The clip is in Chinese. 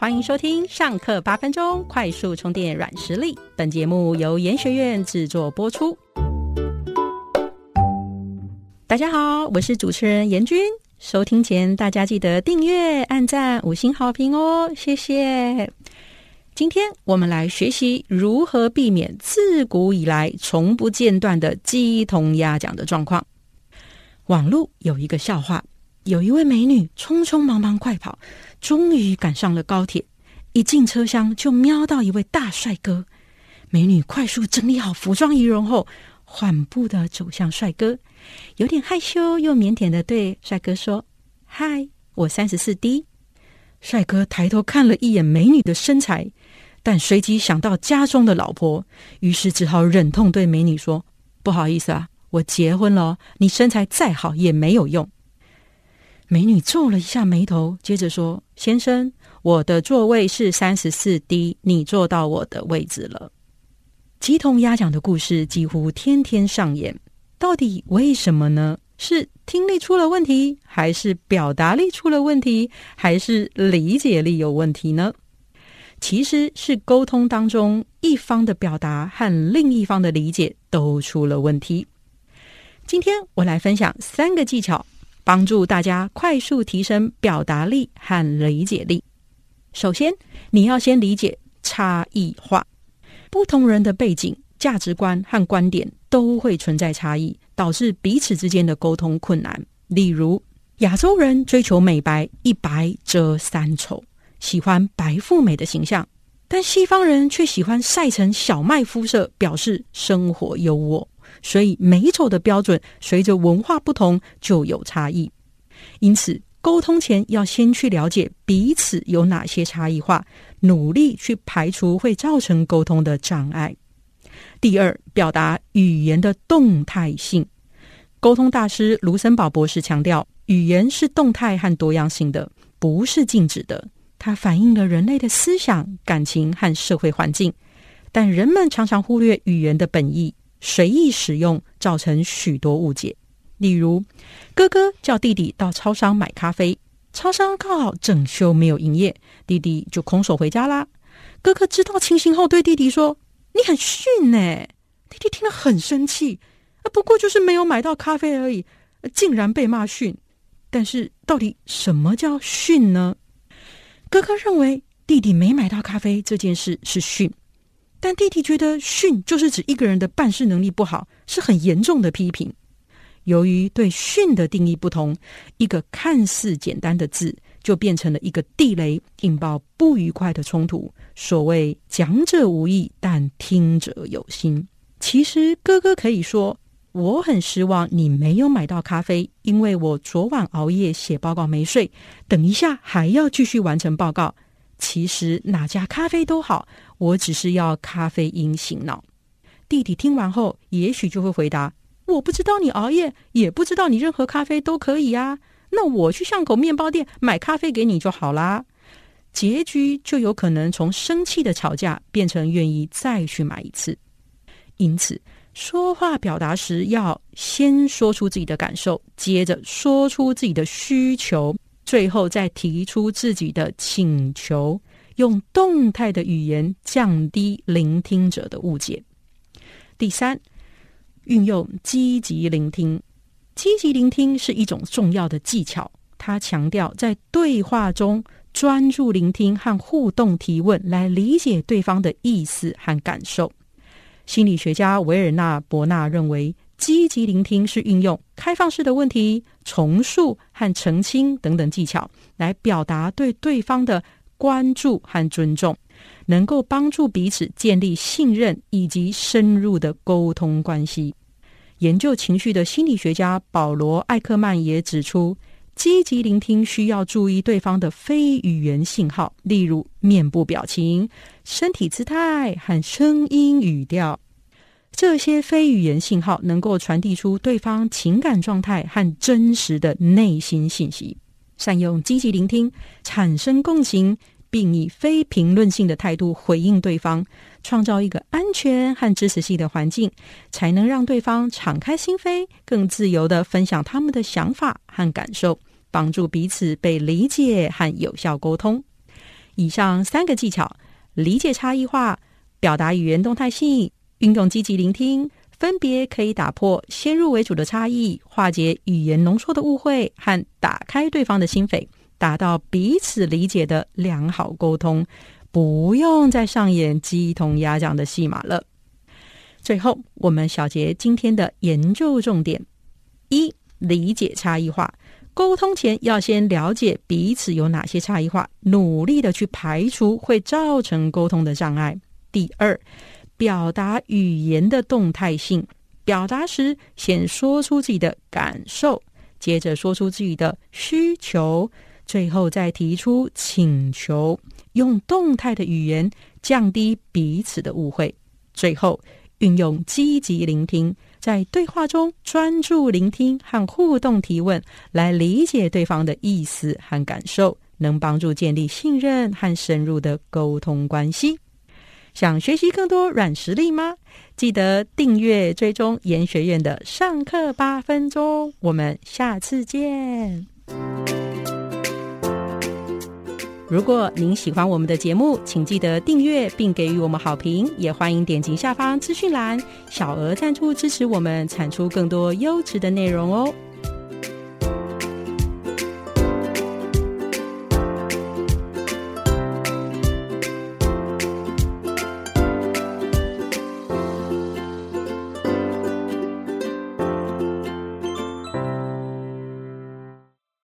欢迎收听上课八分钟快速充电软实力。本节目由研学院制作播出。大家好，我是主持人严君。收听前，大家记得订阅、按赞、五星好评哦，谢谢。今天我们来学习如何避免自古以来从不间断的鸡同鸭讲的状况。网络有一个笑话。有一位美女匆匆忙忙快跑，终于赶上了高铁。一进车厢就瞄到一位大帅哥。美女快速整理好服装仪容后，缓步的走向帅哥，有点害羞又腼腆的对帅哥说：“嗨，我三十四 D。”帅哥抬头看了一眼美女的身材，但随即想到家中的老婆，于是只好忍痛对美女说：“不好意思啊，我结婚了，你身材再好也没有用。”美女皱了一下眉头，接着说：“先生，我的座位是三十四 D，你坐到我的位置了。”鸡同鸭讲的故事几乎天天上演，到底为什么呢？是听力出了问题，还是表达力出了问题，还是理解力有问题呢？其实是沟通当中一方的表达和另一方的理解都出了问题。今天我来分享三个技巧。帮助大家快速提升表达力和理解力。首先，你要先理解差异化。不同人的背景、价值观和观点都会存在差异，导致彼此之间的沟通困难。例如，亚洲人追求美白，一白遮三丑，喜欢白富美的形象；但西方人却喜欢晒成小麦肤色，表示生活优渥。所以美丑的标准随着文化不同就有差异，因此沟通前要先去了解彼此有哪些差异化，努力去排除会造成沟通的障碍。第二，表达语言的动态性。沟通大师卢森堡博士强调，语言是动态和多样性的，不是静止的。它反映了人类的思想、感情和社会环境，但人们常常忽略语言的本意。随意使用，造成许多误解。例如，哥哥叫弟弟到超商买咖啡，超商刚好整修没有营业，弟弟就空手回家啦。哥哥知道情形后，对弟弟说：“你很逊呢。”弟弟听了很生气，啊，不过就是没有买到咖啡而已，竟然被骂逊。但是，到底什么叫逊呢？哥哥认为弟弟没买到咖啡这件事是逊。但弟弟觉得训就是指一个人的办事能力不好，是很严重的批评。由于对训的定义不同，一个看似简单的字就变成了一个地雷，引爆不愉快的冲突。所谓讲者无意，但听者有心。其实哥哥可以说：“我很失望，你没有买到咖啡，因为我昨晚熬夜写报告没睡，等一下还要继续完成报告。”其实哪家咖啡都好，我只是要咖啡因醒脑。弟弟听完后，也许就会回答：“我不知道你熬夜，也不知道你任何咖啡都可以啊。那我去巷口面包店买咖啡给你就好啦。”结局就有可能从生气的吵架变成愿意再去买一次。因此，说话表达时要先说出自己的感受，接着说出自己的需求。最后再提出自己的请求，用动态的语言降低聆听者的误解。第三，运用积极聆听。积极聆听是一种重要的技巧，它强调在对话中专注聆听和互动提问，来理解对方的意思和感受。心理学家维尔纳·伯纳认为。积极聆听是运用开放式的问题、重述和澄清等等技巧，来表达对对方的关注和尊重，能够帮助彼此建立信任以及深入的沟通关系。研究情绪的心理学家保罗·艾克曼也指出，积极聆听需要注意对方的非语言信号，例如面部表情、身体姿态和声音语调。这些非语言信号能够传递出对方情感状态和真实的内心信息。善用积极聆听，产生共情，并以非评论性的态度回应对方，创造一个安全和支持性的环境，才能让对方敞开心扉，更自由的分享他们的想法和感受，帮助彼此被理解和有效沟通。以上三个技巧：理解差异化、表达语言动态性、运用积极聆听，分别可以打破先入为主的差异，化解语言浓缩的误会，和打开对方的心扉，达到彼此理解的良好沟通。不用再上演鸡同鸭讲的戏码了。最后，我们小结今天的研究重点：一、理解差异化。沟通前要先了解彼此有哪些差异化，努力的去排除会造成沟通的障碍。第二，表达语言的动态性。表达时，先说出自己的感受，接着说出自己的需求，最后再提出请求。用动态的语言降低彼此的误会。最后，运用积极聆听，在对话中专注聆听和互动提问，来理解对方的意思和感受，能帮助建立信任和深入的沟通关系。想学习更多软实力吗？记得订阅追踪研学院的上课八分钟。我们下次见。如果您喜欢我们的节目，请记得订阅并给予我们好评，也欢迎点击下方资讯栏小额赞助支持我们，产出更多优质的内容哦。